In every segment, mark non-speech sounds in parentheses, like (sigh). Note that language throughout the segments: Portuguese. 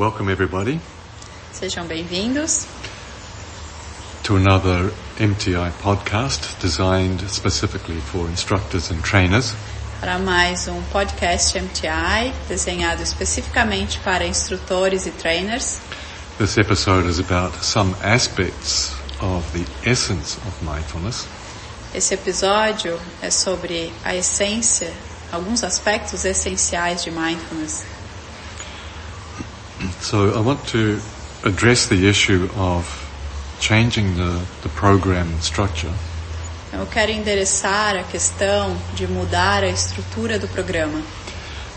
Welcome, everybody, Sejam bem-vindos to another MTI podcast designed specifically for instructors and trainers. para mais um podcast MTI desenhado especificamente para instrutores e trainers. This episode is about some aspects of the essence of mindfulness. Esse episódio é sobre a essência, alguns aspectos essenciais de mindfulness. So I want to address the issue of changing the, the program structure Eu quero endereçar a questão de mudar a estrutura do programa.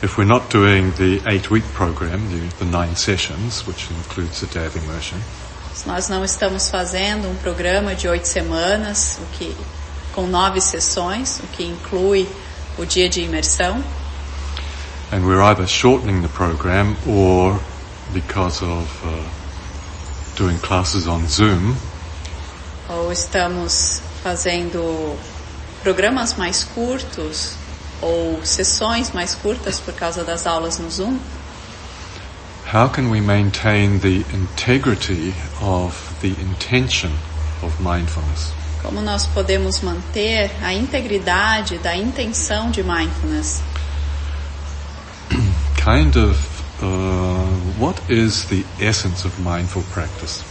If we're not doing the eight-week program, the, the nine sessions, which includes a day of immersion, Se nós não estamos fazendo um programa de oito semanas, o que com nove sessões, o que inclui o dia de imersão, and we're either shortening the program or because of uh, doing classes on Zoom, ou estamos fazendo programas mais curtos ou sessões mais curtas por causa das aulas no Zoom, how can we maintain the integrity of the intention of mindfulness? como nós podemos manter a integridade da intenção de mindfulness? Kind of, uh, what is the essence of mindful practice?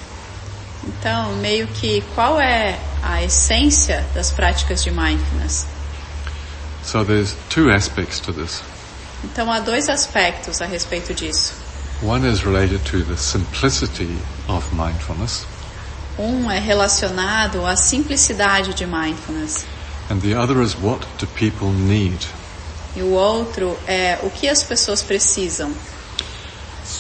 Então, meio que qual é a essência das práticas de mindfulness? So there's two aspects to this. Então, há dois aspectos a respeito disso. One is related to the simplicity of mindfulness, Um é relacionado à simplicidade de mindfulness and the other is what do people need? e o outro é o que as pessoas precisam.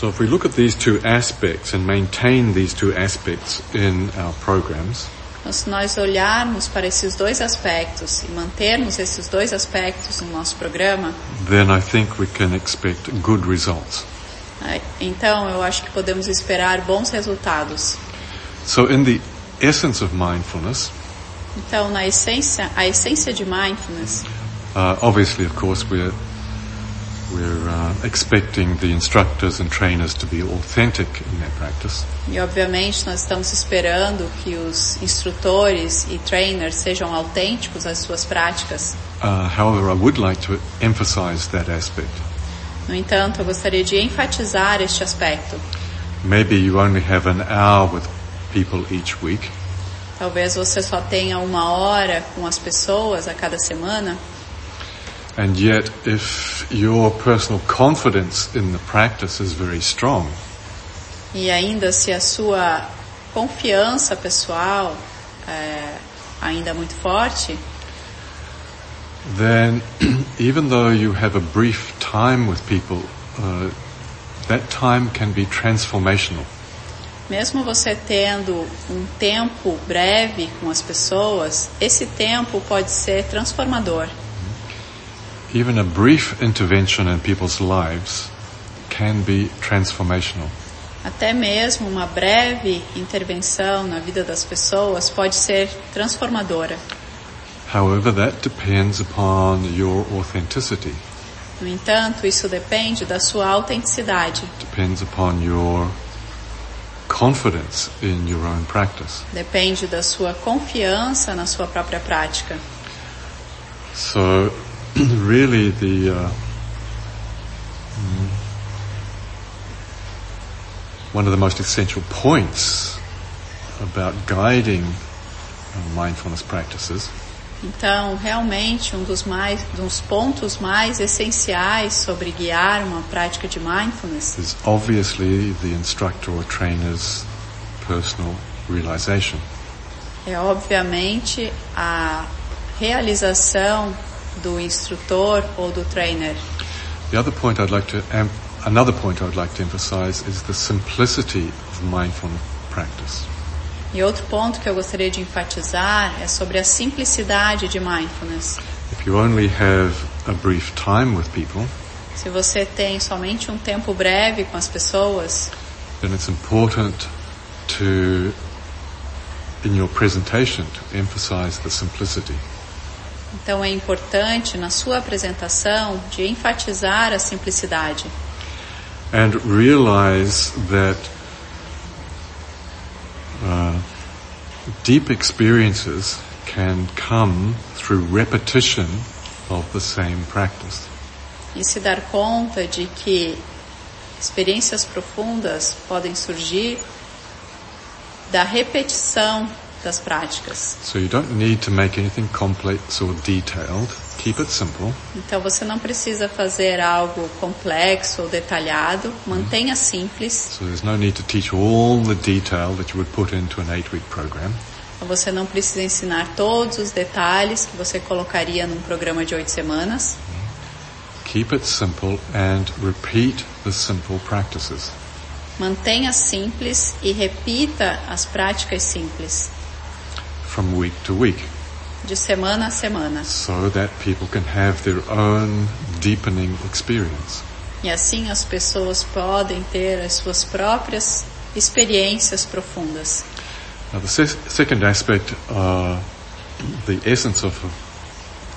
So if we look at these two aspects and maintain these two aspects in our programs, Então, se nós olharmos para esses dois aspectos e mantermos esses dois aspectos no nosso programa, then I think we can expect good results. né, então eu acho que podemos esperar bons resultados. So in the essence of mindfulness, Então, na essência, a essência de mindfulness, uh, obviously, of course, we're we're uh, expecting the instructors and trainers to be authentic in their practice. e obviamente nós estamos esperando que os instrutores e trainers sejam autênticos às suas práticas. Uh, however, I would like to emphasize that aspect. No entanto, eu gostaria de enfatizar este aspecto. Maybe you only have an hour with people each week, Talvez você só tenha uma hora com as pessoas a cada semana, and yet, if your personal confidence in the practice is very strong, e ainda se a sua confiança pessoal é ainda muito forte, then (clears throat) even though you have a brief time with people, uh, that time can be transformational. mesmo você tendo um tempo breve com as pessoas, esse tempo pode ser transformador. Even a brief intervention in people's lives can be transformational. Até mesmo uma breve intervenção na vida das pessoas pode ser transformadora. However, that depends upon your authenticity, No entanto, isso depende da sua autenticidade, depends upon your confidence in your own practice. depende da sua confiança na sua própria prática. So, (clears throat) really, the uh, mm, one of the most essential points about guiding uh, mindfulness practices Então, realmente, um dos, mais, dos pontos mais essenciais sobre guiar uma prática de mindfulness is obviously the instructor or trainer's personal realization. é, obviamente, a realização do instrutor ou do trainer. The other point I'd like to, em- another point I'd like to emphasize is the simplicity of mindfulness practice. E outro ponto que eu gostaria de enfatizar é sobre a simplicidade de mindfulness. If you only have a brief time with people, Se você tem somente um tempo breve com as pessoas, then it's important to, in your presentation, to emphasize the simplicity. Então é importante na sua apresentação de enfatizar a simplicidade. and realize that uh, deep experiences can come through repetition of the same practice. E se dar conta de que experiências profundas podem surgir da repetição das práticas. So you don't need to make anything complex or detailed. Keep it simple. Então você não precisa fazer algo complexo ou detalhado, mantenha simples. So there's no need to teach all the detail that you would put into an eight-week program. Você não precisa ensinar todos os detalhes que você colocaria num programa de oito semanas. Keep it simple and repeat the simple practices. Mantenha simples e repita as práticas simples, from week to week de semana a semana. so that people can have their own deepening experience. E assim as pessoas podem ter as suas próprias experiências profundas. Now the se- second aspect, uh, the essence of,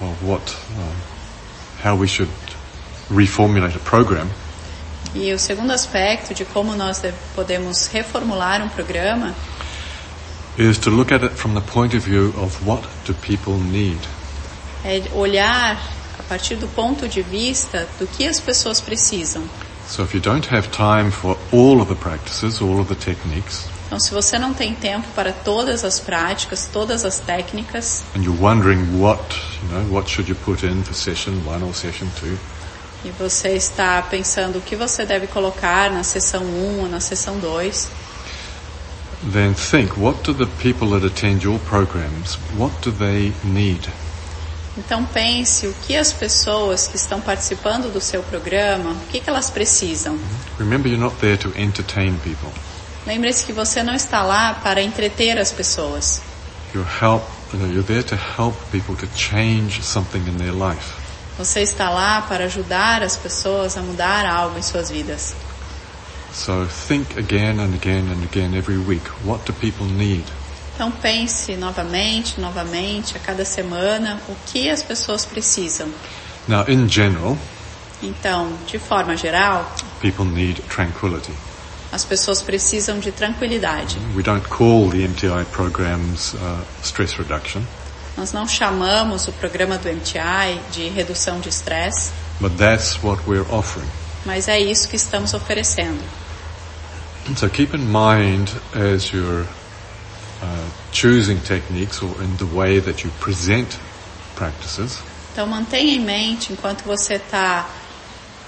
of what, uh, how we should reformulate a program E o segundo aspecto de como nós podemos reformular um programa is to look at it from the point of view of what do people need. é olhar a partir do ponto de vista do que as pessoas precisam. So if you don't have time for all of the practices, all of the techniques, Então, se você não tem tempo para todas as práticas, todas as técnicas, and you're wondering what, you know, what should you put in for session one or session two, e você está pensando o que você deve colocar na sessão 1 ou na sessão 2, then think, what do the people that attend your programs, what do they need? então pense o que as pessoas que estão participando do seu programa, o que, que elas precisam. Remember, you're not there to entertain people. Lembre-se que você não está lá para entreter as pessoas. You're help, you know, you're there to help people to change something in their life. Você está lá para ajudar as pessoas a mudar algo em suas vidas. So think again and again and again every week, what do people need? Então pense novamente, novamente, a cada semana, o que as pessoas precisam. Now, in general, Então, de forma geral, people need tranquility. as pessoas precisam de tranquilidade. We don't call the MTI programs uh, stress reduction, Nós não chamamos o programa do MTI de redução de estresse, but that's what we're offering. mas é isso que estamos oferecendo. So keep in mind as you're uh, choosing techniques or in the way that you present practices, Então mantenha em mente, enquanto você está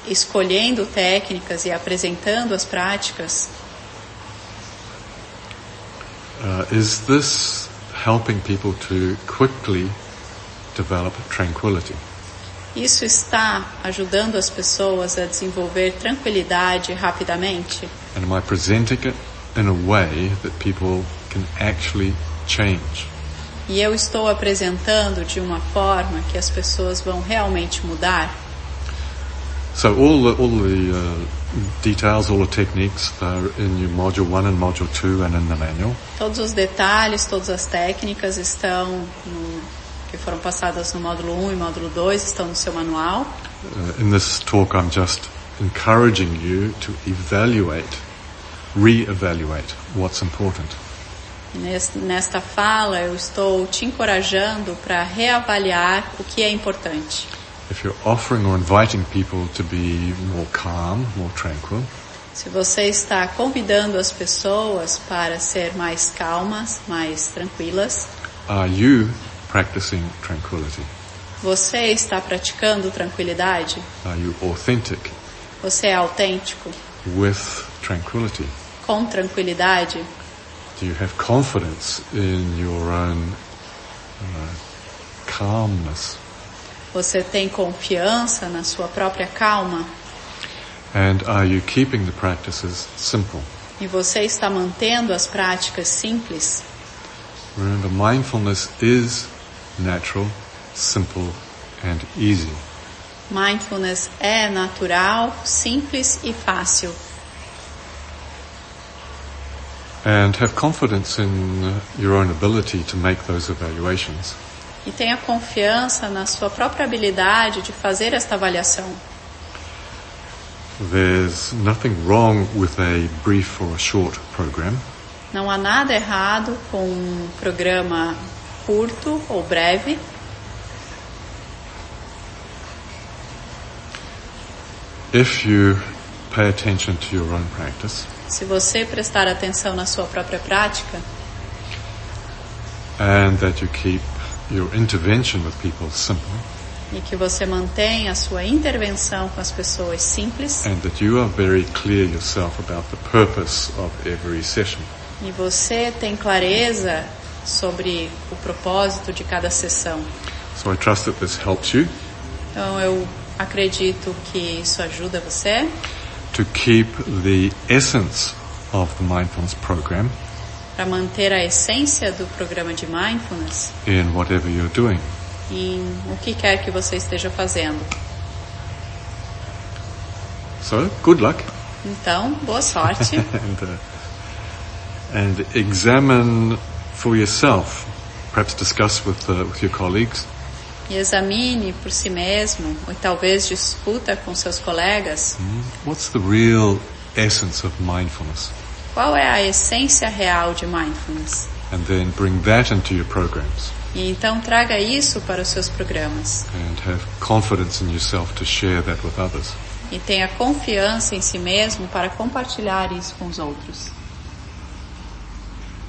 escolhendo técnicas e apresentando as práticas, uh, is this helping people to quickly develop tranquility? Isso está ajudando as pessoas a desenvolver tranquilidade rapidamente? And am I presenting it in a way that people can actually change? E eu estou apresentando de uma forma que as pessoas vão realmente mudar? So all the, all the uh, details, all the techniques are in your module one and module two and in the manual. Todos os detalhes, todas as técnicas estão no, que foram passadas no módulo 1 e módulo 2 estão no seu manual. Uh, in this talk, I'm just encouraging you to evaluate, re-evaluate what's important. Nes- Nesta fala eu estou te encorajando para reavaliar o que é importante. If you're offering or inviting people to be more calm, more tranquil, Se você está convidando as pessoas para ser mais calmas, mais tranquilas, are you practicing tranquility? você está praticando tranquilidade? Are you authentic Você é autêntico? with tranquility? Com tranquilidade? Do you have confidence in your own uh, calmness? Você tem confiança na sua própria calma? And are you keeping the practices simple? E você está mantendo as práticas simples? Remember, mindfulness is natural, simple, and easy. Mindfulness é natural, simples e fácil. And have confidence in uh, your own ability to make those evaluations. E tenha confiança na sua própria habilidade de fazer esta avaliação. There's nothing wrong with a brief or a short program. Não há nada errado com um programa curto ou breve, If you pay attention to your own practice se você prestar atenção na sua própria prática and that you keep your intervention with people simple e que você mantém a sua intervenção com as pessoas simples and that you are very clear yourself about the purpose of every session. e você tem clareza sobre o propósito de cada sessão. So I trust that this helps you Então eu acredito que isso ajuda você to keep the essence of the mindfulness program para manter a essência do programa de mindfulness in whatever you're doing. em o que quer que você esteja fazendo. So good luck Então, boa sorte (laughs) and uh, and examine for yourself. Perhaps discuss with uh, with your colleagues e examine por si mesmo ou talvez discuta com seus colegas what's the real essence of mindfulness, qual é a essência real de mindfulness. and then bring that into your programs E então traga isso para os seus programas and have confidence in yourself to share that with others. e tenha confiança em si mesmo para compartilhar isso com os outros.